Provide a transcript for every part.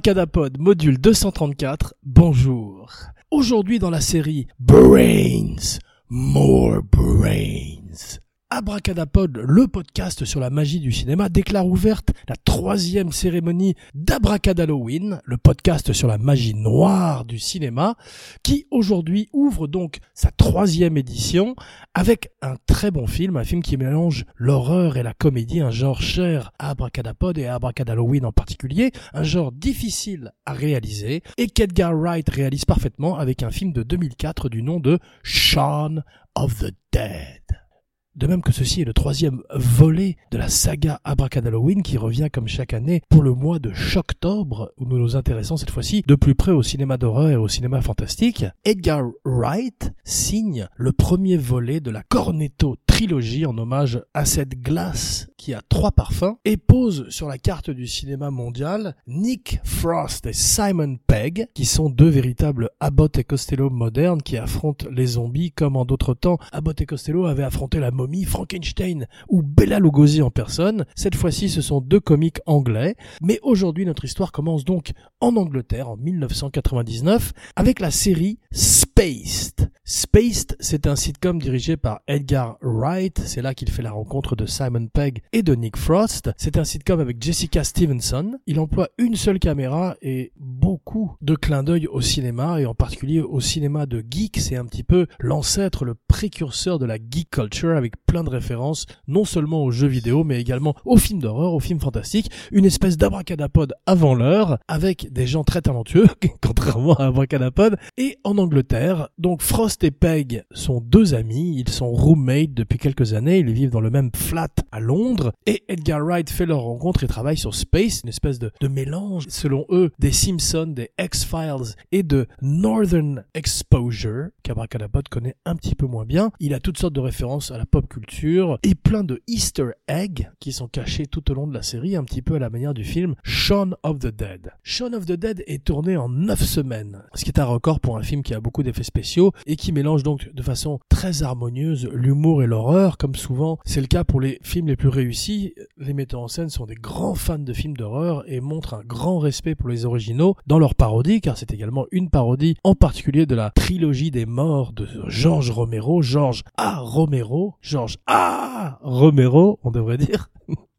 Abracadapod, module 234, bonjour. Aujourd'hui dans la série Brains, More Brains. Abracadapod, le podcast sur la magie du cinéma, déclare ouverte la troisième cérémonie d'Abracadalloween, le podcast sur la magie noire du cinéma, qui aujourd'hui ouvre donc sa troisième édition avec un très bon film, un film qui mélange l'horreur et la comédie, un genre cher à Abracadapod et à Abracadalloween en particulier, un genre difficile à réaliser et qu'Edgar Wright réalise parfaitement avec un film de 2004 du nom de Shaun of the Dead. De même que ceci est le troisième volet de la saga Abracadalloween qui revient comme chaque année pour le mois de Choctobre où nous nous intéressons cette fois-ci de plus près au cinéma d'horreur et au cinéma fantastique. Edgar Wright signe le premier volet de la Cornetto trilogie en hommage à cette glace qui a trois parfums et pose sur la carte du cinéma mondial Nick Frost et Simon Pegg qui sont deux véritables Abbott et Costello modernes qui affrontent les zombies comme en d'autres temps Abbott et Costello avaient affronté la momie Frankenstein ou Bella Lugosi en personne. Cette fois-ci, ce sont deux comiques anglais. Mais aujourd'hui, notre histoire commence donc en Angleterre en 1999 avec la série Spaced. Spaced, c'est un sitcom dirigé par Edgar Wright. C'est là qu'il fait la rencontre de Simon Pegg et de Nick Frost. C'est un sitcom avec Jessica Stevenson. Il emploie une seule caméra et beaucoup de clins d'œil au cinéma et en particulier au cinéma de geek. C'est un petit peu l'ancêtre, le précurseur de la geek culture avec plein de références, non seulement aux jeux vidéo, mais également aux films d'horreur, aux films fantastiques. Une espèce d'abracadapod avant l'heure, avec des gens très talentueux, contrairement à Abracadapod. Et en Angleterre, donc Frost et Peg sont deux amis, ils sont roommates depuis quelques années, ils vivent dans le même flat à Londres, et Edgar Wright fait leur rencontre et travaille sur Space, une espèce de, mélange, selon eux, des Simpsons, des X-Files et de Northern Exposure, qu'Abracadapod connaît un petit peu moins bien. Il a toutes sortes de références à la pop culture et plein de Easter eggs qui sont cachés tout au long de la série, un petit peu à la manière du film Shaun of the Dead. Shaun of the Dead est tourné en 9 semaines, ce qui est un record pour un film qui a beaucoup d'effets spéciaux et qui mélange donc de façon très harmonieuse l'humour et l'horreur, comme souvent c'est le cas pour les films les plus réussis. Les metteurs en scène sont des grands fans de films d'horreur et montrent un grand respect pour les originaux dans leur parodie, car c'est également une parodie en particulier de la trilogie des morts de George Romero, George A. Romero, George A. Romero, on devrait dire.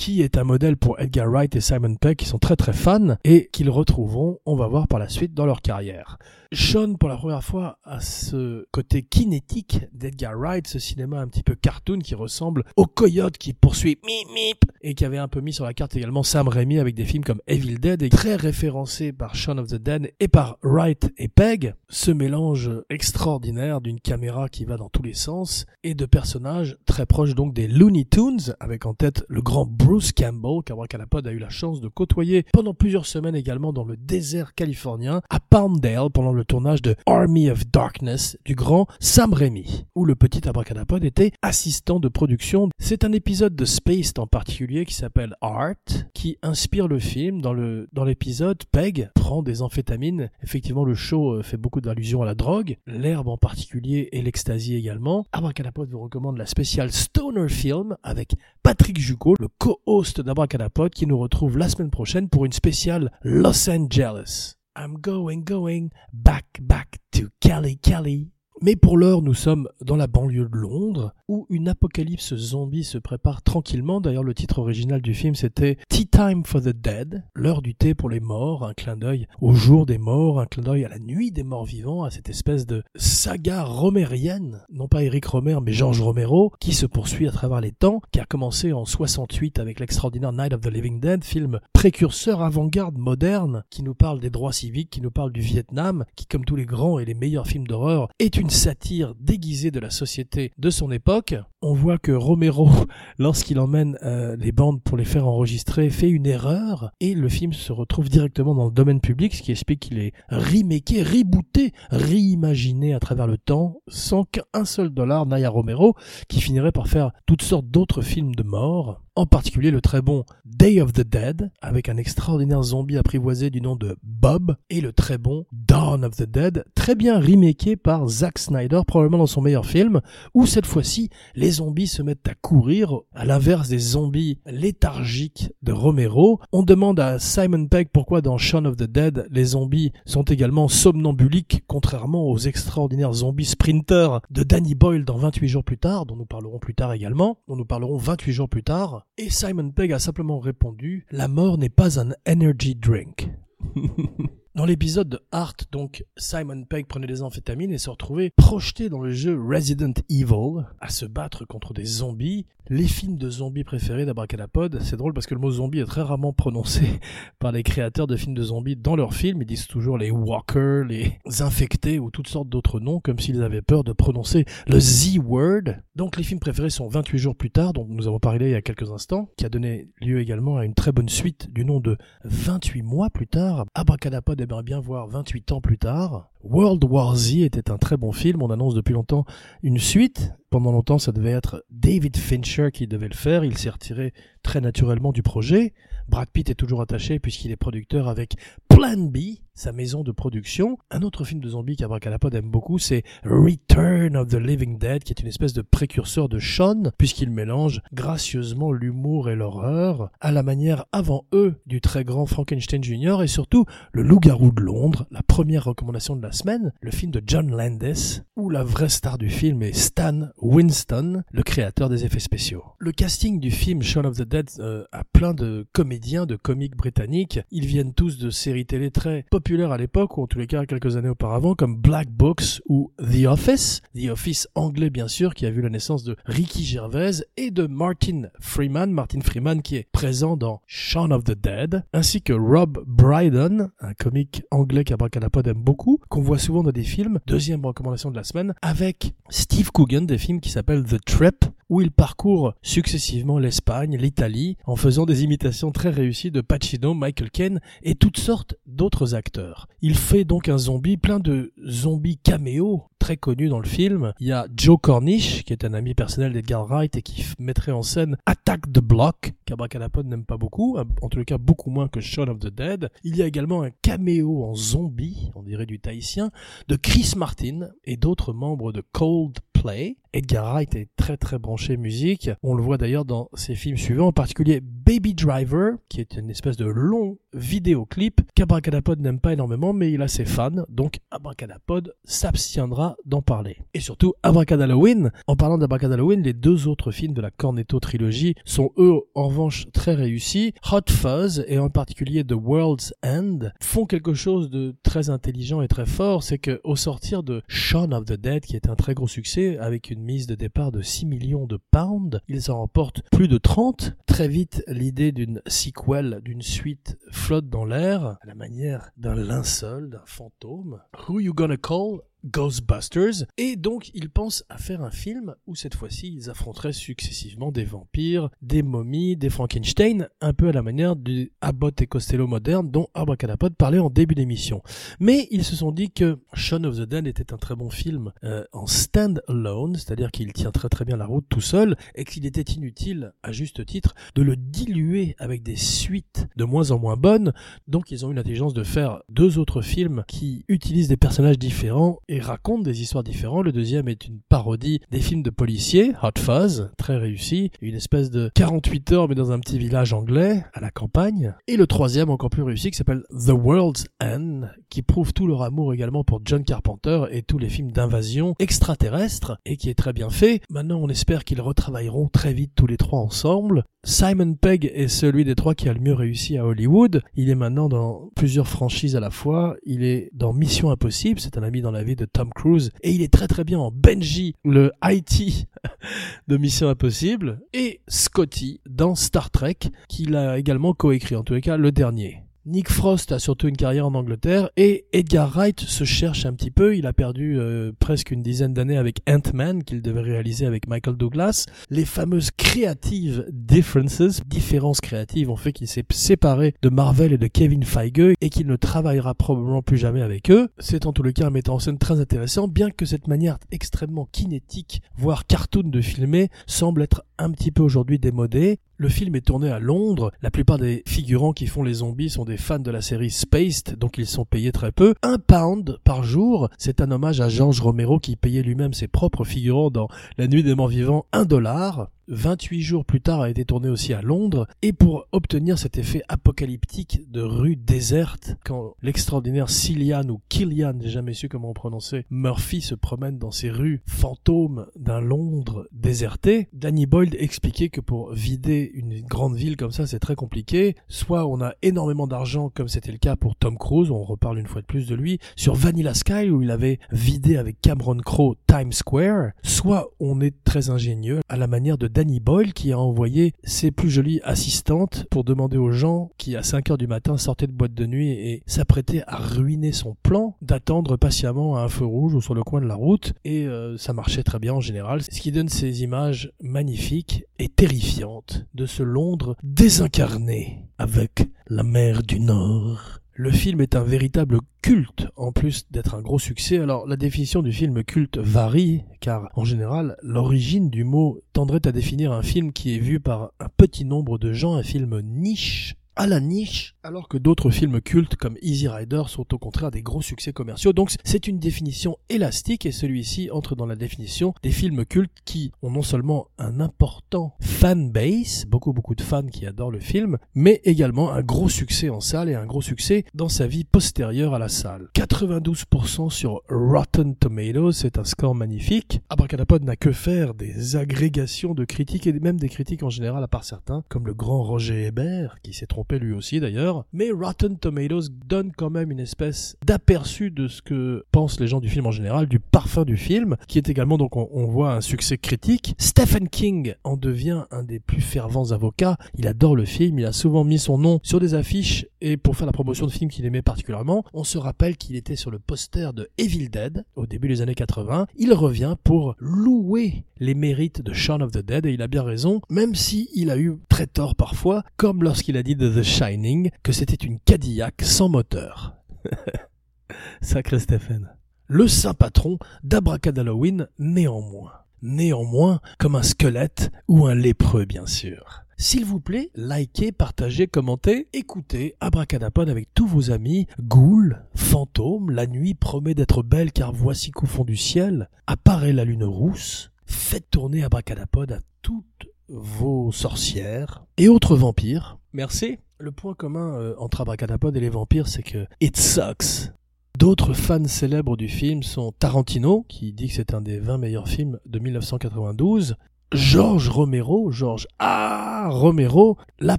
qui est un modèle pour Edgar Wright et Simon Pegg qui sont très très fans et qu'ils retrouveront, on va voir par la suite, dans leur carrière. Sean, pour la première fois, a ce côté kinétique d'Edgar Wright, ce cinéma un petit peu cartoon qui ressemble au coyote qui poursuit Mip Mip et qui avait un peu mis sur la carte également Sam Raimi avec des films comme Evil Dead et très référencé par Shaun of the Dead et par Wright et Pegg. Ce mélange extraordinaire d'une caméra qui va dans tous les sens et de personnages très proches donc des Looney Tunes avec en tête le grand Bruce Campbell qu'Abracadapod a eu la chance de côtoyer pendant plusieurs semaines également dans le désert californien à Palmdale pendant le tournage de Army of Darkness du grand Sam Raimi, où le petit abracadapod était assistant de production. C'est un épisode de Spaced en particulier qui s'appelle Art, qui inspire le film. Dans dans l'épisode, Peg prend des amphétamines. Effectivement, le show fait beaucoup d'allusions à la drogue, l'herbe en particulier et l'ecstasy également. Abracadapod vous recommande la spéciale Stoner Film avec Patrick Jucot, le co-host d'Abracadapod, qui nous retrouve la semaine prochaine pour une spéciale Los Angeles. I'm going, going back, back to Kelly, Kelly. Mais pour l'heure, nous sommes dans la banlieue de Londres, où une apocalypse zombie se prépare tranquillement. D'ailleurs, le titre original du film, c'était Tea Time for the Dead, l'heure du thé pour les morts, un clin d'œil au jour des morts, un clin d'œil à la nuit des morts vivants, à cette espèce de saga romérienne, non pas Eric Romer, mais George Romero, qui se poursuit à travers les temps, qui a commencé en 68 avec l'extraordinaire Night of the Living Dead, film précurseur avant-garde moderne, qui nous parle des droits civiques, qui nous parle du Vietnam, qui, comme tous les grands et les meilleurs films d'horreur, est une satire déguisée de la société de son époque. On voit que Romero, lorsqu'il emmène euh, les bandes pour les faire enregistrer, fait une erreur et le film se retrouve directement dans le domaine public, ce qui explique qu'il est remaké, rebooté, reimaginé à travers le temps, sans qu'un seul dollar n'aille à Romero, qui finirait par faire toutes sortes d'autres films de mort en particulier le très bon Day of the Dead, avec un extraordinaire zombie apprivoisé du nom de Bob, et le très bon Dawn of the Dead, très bien remaké par Zack Snyder, probablement dans son meilleur film, où cette fois-ci, les zombies se mettent à courir, à l'inverse des zombies léthargiques de Romero. On demande à Simon Pegg pourquoi dans Shaun of the Dead, les zombies sont également somnambuliques, contrairement aux extraordinaires zombies sprinters de Danny Boyle dans 28 jours plus tard, dont nous parlerons plus tard également, dont nous parlerons 28 jours plus tard. Et Simon Pegg a simplement répondu, la mort n'est pas un energy drink. Dans l'épisode de Art, donc, Simon Pegg prenait des amphétamines et se retrouvait projeté dans le jeu Resident Evil à se battre contre des zombies. Les films de zombies préférés d'Abracadapod, c'est drôle parce que le mot zombie est très rarement prononcé par les créateurs de films de zombies dans leurs films. Ils disent toujours les walkers, les infectés ou toutes sortes d'autres noms comme s'ils avaient peur de prononcer le Z-word. Donc les films préférés sont 28 jours plus tard, dont nous avons parlé il y a quelques instants, qui a donné lieu également à une très bonne suite du nom de 28 mois plus tard. Abracadapod aimerait bien voir 28 ans plus tard. World War Z était un très bon film. On annonce depuis longtemps une suite. Pendant longtemps, ça devait être David Fincher qui devait le faire. Il s'est retiré très naturellement du projet. Brad Pitt est toujours attaché puisqu'il est producteur avec Plan B, sa maison de production. Un autre film de zombies qu'Abracadapod aime beaucoup, c'est Return of the Living Dead, qui est une espèce de précurseur de Sean, puisqu'il mélange gracieusement l'humour et l'horreur, à la manière avant eux du très grand Frankenstein Jr. et surtout Le Loup-garou de Londres, la première recommandation de la semaine, le film de John Landis, où la vraie star du film est Stan Winston, le créateur des effets spéciaux. Le casting du film Shaun of the Dead euh, a plein de comédiens, de comiques britanniques. Ils viennent tous de séries télé très populaires à l'époque, ou en tous les cas quelques années auparavant, comme Black Books ou The Office. The Office anglais bien sûr, qui a vu la naissance de Ricky Gervais et de Martin Freeman. Martin Freeman qui est présent dans Shaun of the Dead, ainsi que Rob Brydon, un comique anglais qu'Abracadapod aime beaucoup, qu'on voit souvent dans des films. Deuxième recommandation de la semaine, avec Steve Coogan, des films qui s'appellent The Trip, où il parcourt successivement l'Espagne, l'Italie, en faisant des imitations très réussies de Pacino, Michael Caine et toutes sortes d'autres acteurs. Il fait donc un zombie, plein de zombies caméos très connus dans le film. Il y a Joe Cornish, qui est un ami personnel d'Edgar Wright et qui mettrait en scène Attack the Block, qu'Abracadapod n'aime pas beaucoup, en les cas beaucoup moins que Shaun of the Dead. Il y a également un caméo en zombie, on dirait du tahitien, de Chris Martin et d'autres membres de Coldplay. Edgar Wright est très très branché musique. On le voit d'ailleurs dans ses films suivants, en particulier Baby Driver, qui est une espèce de long vidéoclip qu'Abracadapod n'aime pas énormément, mais il a ses fans, donc Abracadapod s'abstiendra d'en parler. Et surtout, Abracadalloween. En parlant d'Abracadalloween, les deux autres films de la Cornetto trilogie sont eux en revanche très réussis. Hot Fuzz et en particulier The World's End font quelque chose de très intelligent et très fort, c'est que au sortir de Shaun of the Dead, qui est un très gros succès avec une mise de départ de 6 millions de pounds, ils en remportent plus de 30. Très vite, l'idée d'une sequel, d'une suite flotte dans l'air, à la manière d'un linceul, d'un fantôme. Who you gonna call? Ghostbusters, et donc ils pensent à faire un film où cette fois-ci ils affronteraient successivement des vampires, des momies, des Frankenstein, un peu à la manière du Abbott et Costello moderne dont Abracadapod parlait en début d'émission. Mais ils se sont dit que Shaun of the Dead était un très bon film euh, en stand-alone, c'est-à-dire qu'il tient très très bien la route tout seul, et qu'il était inutile, à juste titre, de le diluer avec des suites de moins en moins bonnes, donc ils ont eu l'intelligence de faire deux autres films qui utilisent des personnages différents et raconte des histoires différentes. Le deuxième est une parodie des films de policiers, Hot Fuzz, très réussi, une espèce de 48 heures mais dans un petit village anglais, à la campagne. Et le troisième, encore plus réussi, qui s'appelle The World's End, qui prouve tout leur amour également pour John Carpenter et tous les films d'invasion extraterrestre, et qui est très bien fait. Maintenant, on espère qu'ils retravailleront très vite tous les trois ensemble. Simon Pegg est celui des trois qui a le mieux réussi à Hollywood. Il est maintenant dans plusieurs franchises à la fois. Il est dans Mission Impossible, c'est un ami dans la vie de Tom Cruise, et il est très très bien en Benji, le IT de Mission Impossible, et Scotty dans Star Trek, qu'il a également coécrit, en tous les cas le dernier. Nick Frost a surtout une carrière en Angleterre et Edgar Wright se cherche un petit peu. Il a perdu euh, presque une dizaine d'années avec Ant-Man qu'il devait réaliser avec Michael Douglas. Les fameuses creative differences, différences créatives, ont fait qu'il s'est séparé de Marvel et de Kevin Feige et qu'il ne travaillera probablement plus jamais avec eux. C'est en tout le cas un metteur en scène très intéressant, bien que cette manière extrêmement kinétique, voire cartoon de filmer, semble être un petit peu aujourd'hui démodée. Le film est tourné à Londres. La plupart des figurants qui font les zombies sont des fans de la série Spaced, donc ils sont payés très peu. Un pound par jour, c'est un hommage à George Romero qui payait lui-même ses propres figurants dans La Nuit des Morts Vivants un dollar. 28 jours plus tard a été tourné aussi à Londres, et pour obtenir cet effet apocalyptique de rue déserte, quand l'extraordinaire Cillian ou Killian, j'ai jamais su comment on prononçait, Murphy se promène dans ces rues fantômes d'un Londres déserté, Danny Boyle expliquait que pour vider une grande ville comme ça, c'est très compliqué. Soit on a énormément d'argent, comme c'était le cas pour Tom Cruise, on reparle une fois de plus de lui, sur Vanilla Sky, où il avait vidé avec Cameron Crowe Times Square, soit on est très ingénieux à la manière de Danny Boyle qui a envoyé ses plus jolies assistantes pour demander aux gens qui à 5 heures du matin sortaient de boîte de nuit et s'apprêtaient à ruiner son plan d'attendre patiemment à un feu rouge ou sur le coin de la route. Et euh, ça marchait très bien en général. Ce qui donne ces images magnifiques et terrifiantes de ce Londres désincarné avec la mer du Nord le film est un véritable culte, en plus d'être un gros succès. Alors la définition du film culte varie, car en général, l'origine du mot tendrait à définir un film qui est vu par un petit nombre de gens, un film niche, à la niche, alors que d'autres films cultes comme Easy Rider sont au contraire des gros succès commerciaux. Donc c'est une définition élastique et celui-ci entre dans la définition des films cultes qui ont non seulement un important fan base, beaucoup beaucoup de fans qui adorent le film, mais également un gros succès en salle et un gros succès dans sa vie postérieure à la salle. 92% sur Rotten Tomatoes, c'est un score magnifique. Abracadapod n'a que faire des agrégations de critiques et même des critiques en général à part certains, comme le grand Roger Hébert qui s'est trompé lui aussi d'ailleurs. Mais Rotten Tomatoes donne quand même une espèce d'aperçu de ce que pensent les gens du film en général, du parfum du film, qui est également donc on, voit un succès critique. Stephen King en devient un des plus fervents avocats. Il adore le film, il a souvent mis son nom sur des affiches et pour faire la promotion de films qu'il aimait particulièrement, on se rappelle qu'il était sur le poster de Evil Dead au début des années 80. Il revient pour louer les mérites de Shaun of the Dead et il a bien raison, même si a eu très tort parfois, comme lorsqu'il a dit de The Shining que c'était une Cadillac sans moteur. Sacré Stephen. Le saint patron d'Abracadalloween néanmoins. Néanmoins comme un squelette ou un lépreux bien sûr. S'il vous plaît, likez, partagez, commentez, écoutez Abracadapod avec tous vos amis. Ghouls, fantômes, la nuit promet d'être belle car voici qu'au fond du ciel apparaît la lune rousse. Faites tourner Abracadapod à toutes vos sorcières et autres vampires. Merci. Le point commun euh, entre Abracadapod et les vampires, c'est que it sucks. D'autres fans célèbres du film sont Tarantino, qui dit que c'est un des 20 meilleurs films de 1992, George Romero, George A. Romero, la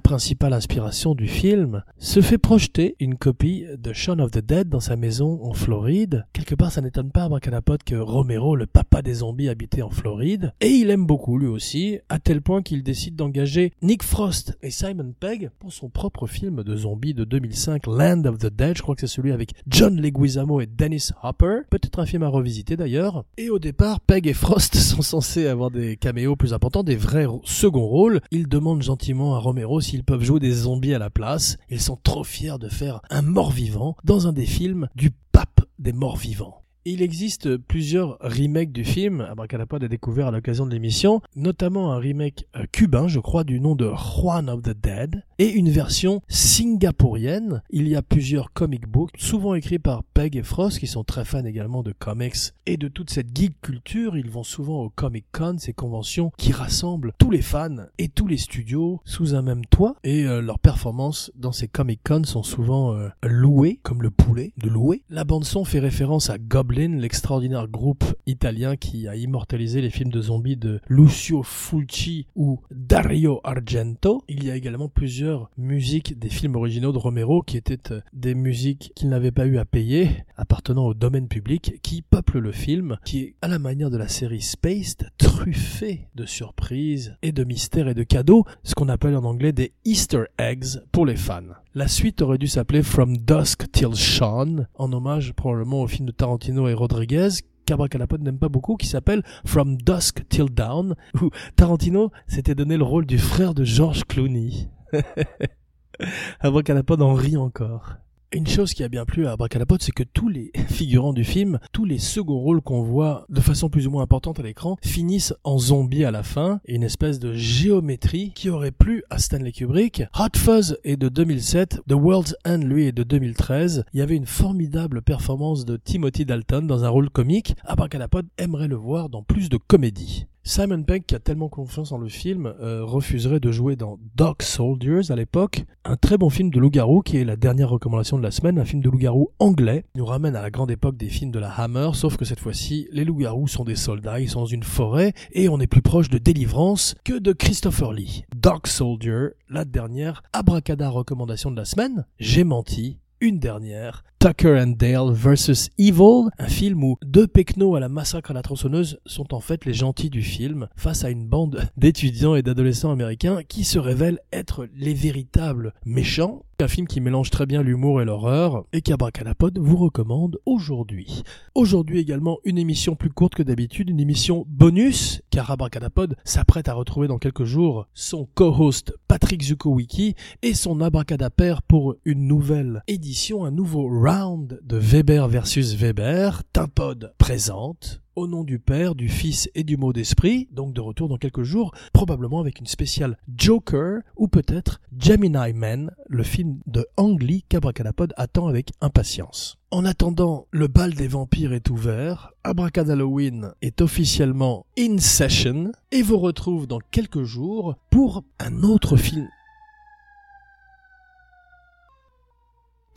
principale inspiration du film, se fait projeter une copie de Shaun of the Dead dans sa maison en Floride. Quelque part, ça n'étonne pas à Bracanapote que Romero, le papa des zombies, habitait en Floride. Et il aime beaucoup lui aussi, à tel point qu'il décide d'engager Nick Frost et Simon Pegg pour son propre film de zombies de 2005, Land of the Dead. Je crois que c'est celui avec John Leguizamo et Dennis Hopper. Peut-être un film à revisiter d'ailleurs. Et au départ, Pegg et Frost sont censés avoir des caméos plus important, des vrais seconds rôles. Ils demandent gentiment à Romero s'ils peuvent jouer des zombies à la place. Ils sont trop fiers de faire un mort-vivant dans un des films du pape des morts-vivants. Il existe plusieurs remakes du film, Abracadapod a découvert à l'occasion de l'émission, notamment un remake euh, cubain, je crois, du nom de Juan of the Dead, et une version singapourienne. Il y a plusieurs comic books, souvent écrits par Peg et Frost, qui sont très fans également de comics et de toute cette geek culture. Ils vont souvent au Comic Con, ces conventions qui rassemblent tous les fans et tous les studios sous un même toit, et euh, leurs performances dans ces Comic Con sont souvent euh, louées, comme le poulet de louer. La bande son fait référence à Goblin l'extraordinaire groupe italien qui a immortalisé les films de zombies de Lucio Fulci ou Dario Argento. Il y a également plusieurs musiques des films originaux de Romero qui étaient euh, des musiques qu'il n'avait pas eu à payer, appartenant au domaine public, qui peuplent le film, qui est à la manière de la série Spaced, truffé de surprises et de mystères et de cadeaux, ce qu'on appelle en anglais des Easter eggs pour les fans. La suite aurait dû s'appeler From Dusk Till Shawn, en hommage probablement au film de Tarantino et Rodriguez, qu'Abracadapod n'aime pas beaucoup, qui s'appelle From Dusk Till Dawn, où Tarantino s'était donné le rôle du frère de George Clooney. Abracadapod en rit encore. Une chose qui a bien plu à Abracadapod, c'est que tous les figurants du film, tous les seconds rôles qu'on voit de façon plus ou moins importante à l'écran, finissent en zombies à la fin, une espèce de géométrie qui aurait plu à Stanley Kubrick. Hot Fuzz est de 2007, The World's End lui est de 2013. Il y avait une formidable performance de Timothy Dalton dans un rôle comique. Abracadapod aimerait le voir dans plus de comédie. Simon Pegg, qui a tellement confiance en le film, euh, refuserait de jouer dans Dog Soldiers à l'époque, un très bon film de loup-garou qui est la dernière recommandation de la semaine, un film de loup-garou anglais, nous ramène à la grande époque des films de la Hammer, sauf que cette fois-ci, les loups-garous sont des soldats, ils sont dans une forêt, et on est plus proche de Délivrance que de Christopher Lee. Dog Soldier, la dernière abracada recommandation de la semaine, j'ai menti, une dernière, Tucker and Dale vs. Evil, un film où deux pecnos à la massacre à la tronçonneuse sont en fait les gentils du film face à une bande d'étudiants et d'adolescents américains qui se révèlent être les véritables méchants. Un film qui mélange très bien l'humour et l'horreur et qu'Abracadapod vous recommande aujourd'hui. Aujourd'hui également une émission plus courte que d'habitude, une émission bonus car Abracadapod s'apprête à retrouver dans quelques jours son co-host Patrick Zukowicki et son abracadapère pour une nouvelle édition, un nouveau round de Weber versus Weber. Timpod présente au nom du Père, du Fils et du mot d'esprit, donc de retour dans quelques jours, probablement avec une spéciale Joker ou peut-être Gemini Man, le film de Ang Lee qu'Abracadapod attend avec impatience. En attendant, le bal des vampires est ouvert, Abracad Halloween est officiellement in session et vous retrouve dans quelques jours pour un autre film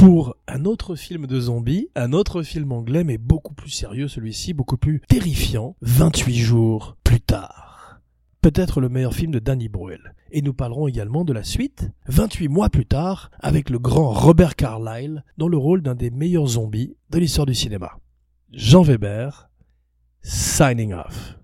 pour un autre film de zombies, un autre film anglais, mais beaucoup plus sérieux celui-ci, beaucoup plus terrifiant, 28 jours plus tard. Peut-être le meilleur film de Danny Boyle. Et nous parlerons également de la suite, 28 mois plus tard, avec le grand Robert Carlyle, dans le rôle d'un des meilleurs zombies de l'histoire du cinéma. Jean Weber, signing off.